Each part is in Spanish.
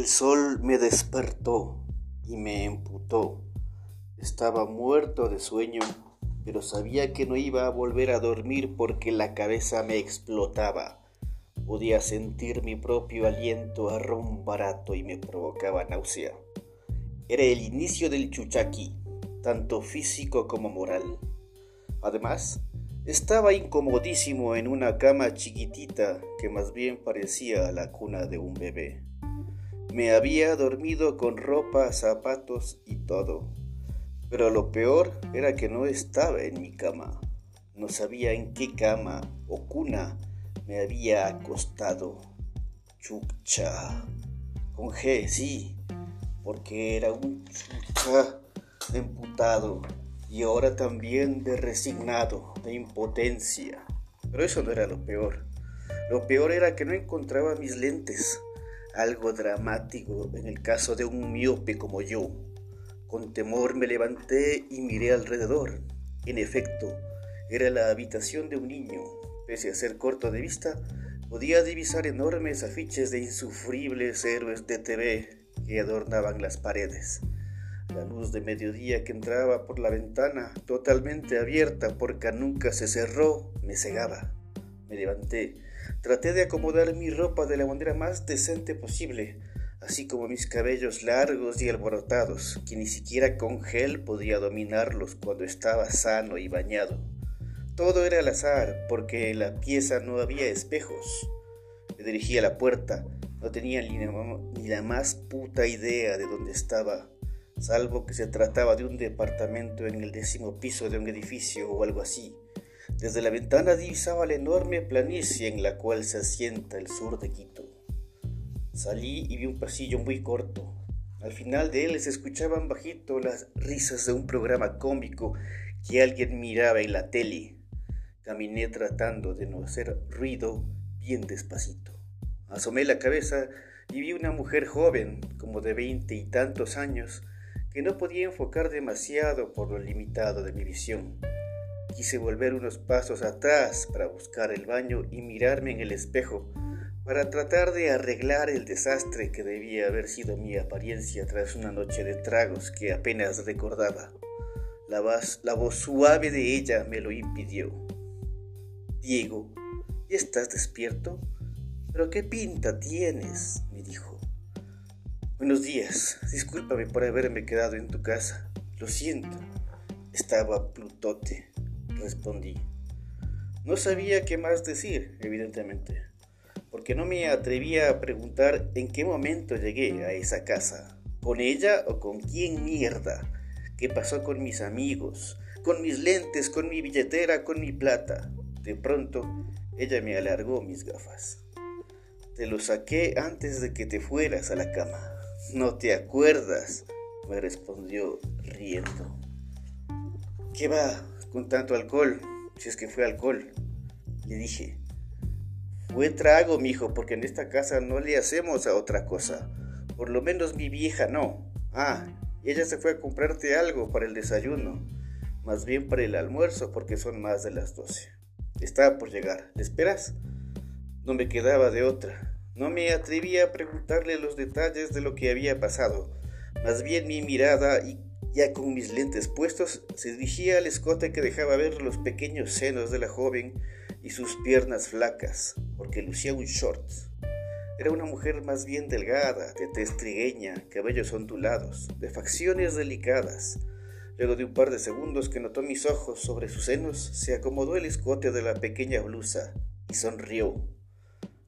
El sol me despertó y me emputó. Estaba muerto de sueño, pero sabía que no iba a volver a dormir porque la cabeza me explotaba. Podía sentir mi propio aliento a ron barato y me provocaba náusea. Era el inicio del chuchaqui, tanto físico como moral. Además, estaba incomodísimo en una cama chiquitita que más bien parecía la cuna de un bebé. Me había dormido con ropa, zapatos y todo. Pero lo peor era que no estaba en mi cama. No sabía en qué cama o cuna me había acostado. Chucha. Con G, sí. Porque era un chucha emputado. Y ahora también de resignado, de impotencia. Pero eso no era lo peor. Lo peor era que no encontraba mis lentes algo dramático en el caso de un miope como yo. Con temor me levanté y miré alrededor. En efecto, era la habitación de un niño. Pese a ser corto de vista, podía divisar enormes afiches de insufribles héroes de TV que adornaban las paredes. La luz de mediodía que entraba por la ventana, totalmente abierta porque nunca se cerró, me cegaba. Me levanté Traté de acomodar mi ropa de la manera más decente posible, así como mis cabellos largos y alborotados, que ni siquiera con gel podía dominarlos cuando estaba sano y bañado. Todo era al azar, porque en la pieza no había espejos. Me dirigí a la puerta, no tenía ni la más puta idea de dónde estaba, salvo que se trataba de un departamento en el décimo piso de un edificio o algo así. Desde la ventana divisaba la enorme planicie en la cual se asienta el sur de Quito. Salí y vi un pasillo muy corto. Al final de él se escuchaban bajito las risas de un programa cómico que alguien miraba en la tele. Caminé tratando de no hacer ruido bien despacito. Asomé la cabeza y vi una mujer joven, como de veinte y tantos años, que no podía enfocar demasiado por lo limitado de mi visión. Quise volver unos pasos atrás para buscar el baño y mirarme en el espejo para tratar de arreglar el desastre que debía haber sido mi apariencia tras una noche de tragos que apenas recordaba. La voz, suave de ella me lo impidió. Diego, ¿ya estás despierto? ¿Pero qué pinta tienes? me dijo. Buenos días, discúlpame por haberme quedado en tu casa. Lo siento. Estaba plutote respondí. No sabía qué más decir, evidentemente, porque no me atrevía a preguntar en qué momento llegué a esa casa, con ella o con quién mierda, qué pasó con mis amigos, con mis lentes, con mi billetera, con mi plata. De pronto, ella me alargó mis gafas. Te lo saqué antes de que te fueras a la cama. ¿No te acuerdas? me respondió riendo. ¿Qué va? con tanto alcohol, si es que fue alcohol. Le dije, fue trago, mijo, porque en esta casa no le hacemos a otra cosa. Por lo menos mi vieja no. Ah, ella se fue a comprarte algo para el desayuno. Más bien para el almuerzo, porque son más de las doce. Estaba por llegar. ¿Le esperas? No me quedaba de otra. No me atrevía a preguntarle los detalles de lo que había pasado. Más bien mi mirada y ya con mis lentes puestos, se dirigía al escote que dejaba ver los pequeños senos de la joven y sus piernas flacas, porque lucía un short. Era una mujer más bien delgada, de tez trigueña, cabellos ondulados, de facciones delicadas. Luego de un par de segundos que notó mis ojos sobre sus senos, se acomodó el escote de la pequeña blusa y sonrió.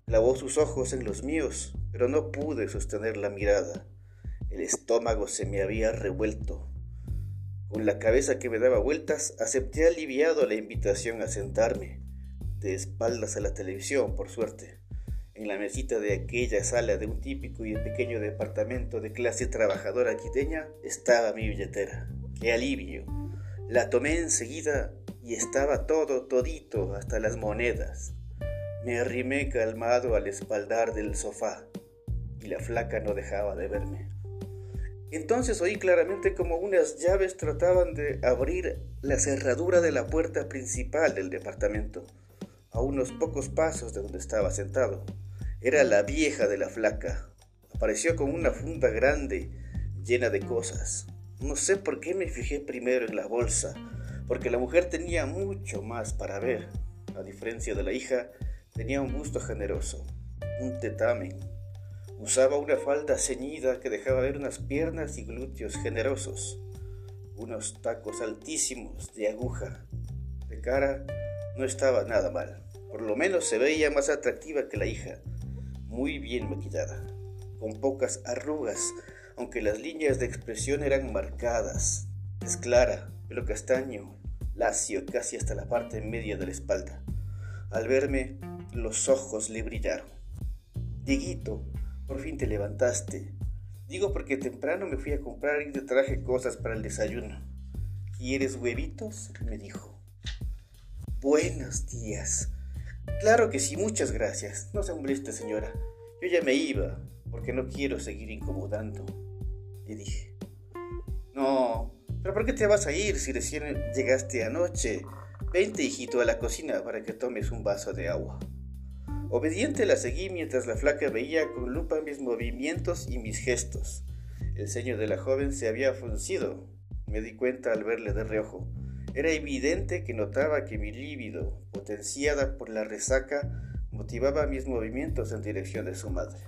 Lavó sus ojos en los míos, pero no pude sostener la mirada. El estómago se me había revuelto. Con la cabeza que me daba vueltas, acepté aliviado la invitación a sentarme, de espaldas a la televisión, por suerte. En la mesita de aquella sala de un típico y pequeño departamento de clase trabajadora quiteña estaba mi billetera. ¡Qué alivio! La tomé enseguida y estaba todo, todito, hasta las monedas. Me arrimé calmado al espaldar del sofá y la flaca no dejaba de verme. Entonces oí claramente como unas llaves trataban de abrir la cerradura de la puerta principal del departamento, a unos pocos pasos de donde estaba sentado. Era la vieja de la flaca. apareció con una funda grande llena de cosas. No sé por qué me fijé primero en la bolsa, porque la mujer tenía mucho más para ver. A diferencia de la hija, tenía un gusto generoso, un tetamen. Usaba una falda ceñida que dejaba ver unas piernas y glúteos generosos, unos tacos altísimos de aguja. De cara no estaba nada mal, por lo menos se veía más atractiva que la hija, muy bien maquillada, con pocas arrugas, aunque las líneas de expresión eran marcadas. Es clara, pelo castaño, lacio casi hasta la parte media de la espalda. Al verme, los ojos le brillaron. Diguito, por fin te levantaste. Digo porque temprano me fui a comprar y te traje cosas para el desayuno. ¿Quieres huevitos? me dijo. Buenos días. Claro que sí, muchas gracias. No se moleste, señora. Yo ya me iba, porque no quiero seguir incomodando. Le dije. No, pero ¿por qué te vas a ir si recién llegaste anoche? Vente, hijito, a la cocina para que tomes un vaso de agua. Obediente la seguí mientras la flaca veía con lupa mis movimientos y mis gestos. El ceño de la joven se había fruncido. Me di cuenta al verle de reojo. Era evidente que notaba que mi líbido, potenciada por la resaca, motivaba mis movimientos en dirección de su madre.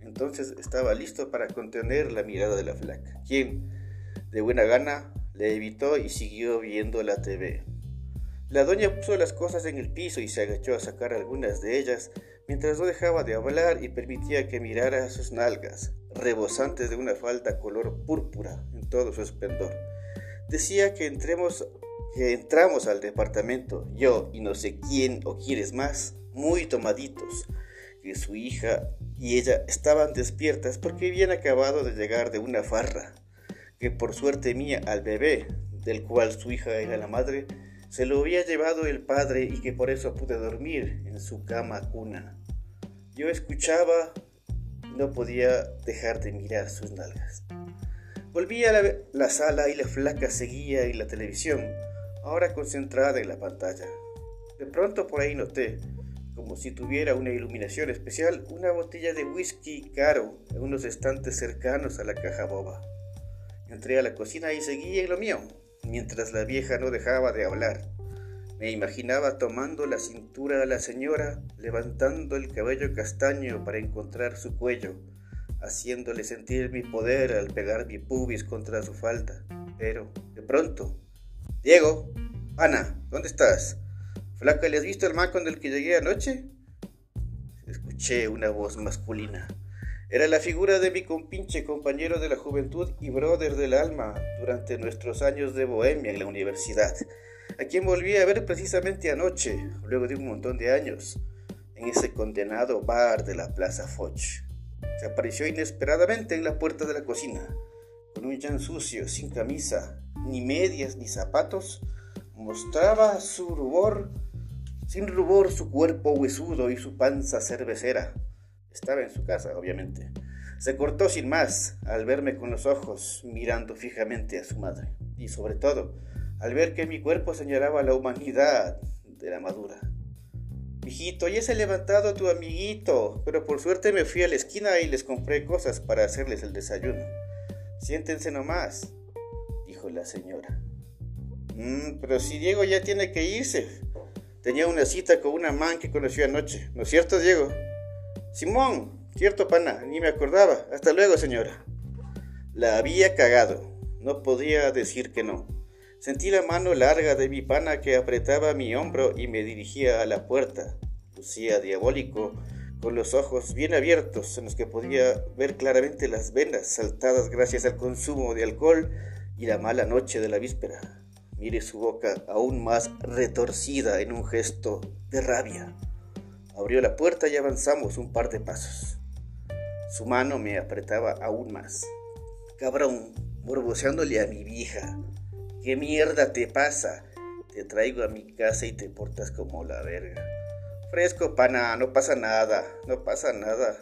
Entonces estaba listo para contener la mirada de la flaca, quien, de buena gana, le evitó y siguió viendo la TV. La doña puso las cosas en el piso y se agachó a sacar algunas de ellas, mientras no dejaba de hablar y permitía que mirara sus nalgas, rebosantes de una falda color púrpura en todo su esplendor. Decía que entremos que entramos al departamento, yo y no sé quién o quieres más, muy tomaditos, que su hija y ella estaban despiertas porque habían acabado de llegar de una farra, que por suerte mía al bebé, del cual su hija era la madre, se lo había llevado el padre y que por eso pude dormir en su cama cuna. Yo escuchaba no podía dejar de mirar sus nalgas. Volví a la, la, sala y la flaca seguía en la televisión, ahora concentrada en la pantalla. De pronto por ahí noté, como si tuviera una iluminación especial, una botella de whisky caro en unos estantes cercanos a la caja boba. Entré a la cocina y seguí en lo mío, mientras la vieja no dejaba de hablar. Me imaginaba tomando la cintura a la señora, levantando el cabello castaño para encontrar su cuello, haciéndole sentir mi poder al pegar mi pubis contra su falda. Pero, de pronto, Diego, Ana, ¿dónde estás? Flaca, ¿le has visto el man con el que llegué anoche? Escuché una voz masculina. Era la figura de mi compinche compañero de la juventud y brother del alma durante nuestros años de bohemia en la universidad, a quien volví a ver precisamente anoche, luego de un montón de años, en ese condenado bar de la Plaza Foch. Se apareció inesperadamente en la puerta de la cocina, con un jan sucio, sin camisa, ni medias ni zapatos, mostraba su rubor, sin rubor su cuerpo huesudo y su panza cervecera estaba en su casa, obviamente. Se cortó sin más al verme con los ojos mirando fijamente a su madre. Y sobre todo, al ver que mi cuerpo señalaba la humanidad de la madura. Hijito, ya se ha levantado tu amiguito, pero por suerte me fui a la esquina y les compré cosas para hacerles el desayuno. Siéntense nomás, dijo la señora. Mm, pero si Diego ya tiene que irse. Tenía una cita con una man que conoció anoche. ¿No es cierto, Diego? Simón, cierto pana, ni me acordaba. Hasta luego, señora. La había cagado. No podía decir que no. Sentí la mano larga de mi pana que apretaba mi hombro y me dirigía a la puerta. Lucía diabólico, con los ojos bien abiertos en los que podía ver claramente las venas saltadas gracias al consumo de alcohol y la mala noche de la víspera. Mire su boca aún más retorcida en un gesto de rabia. Abrió la puerta y avanzamos un par de pasos. Su mano me apretaba aún más. Cabrón, morboseándole a mi vieja. ¿Qué mierda te pasa? Te traigo a mi casa y te portas como la verga. Fresco, pana, no pasa nada, no pasa nada.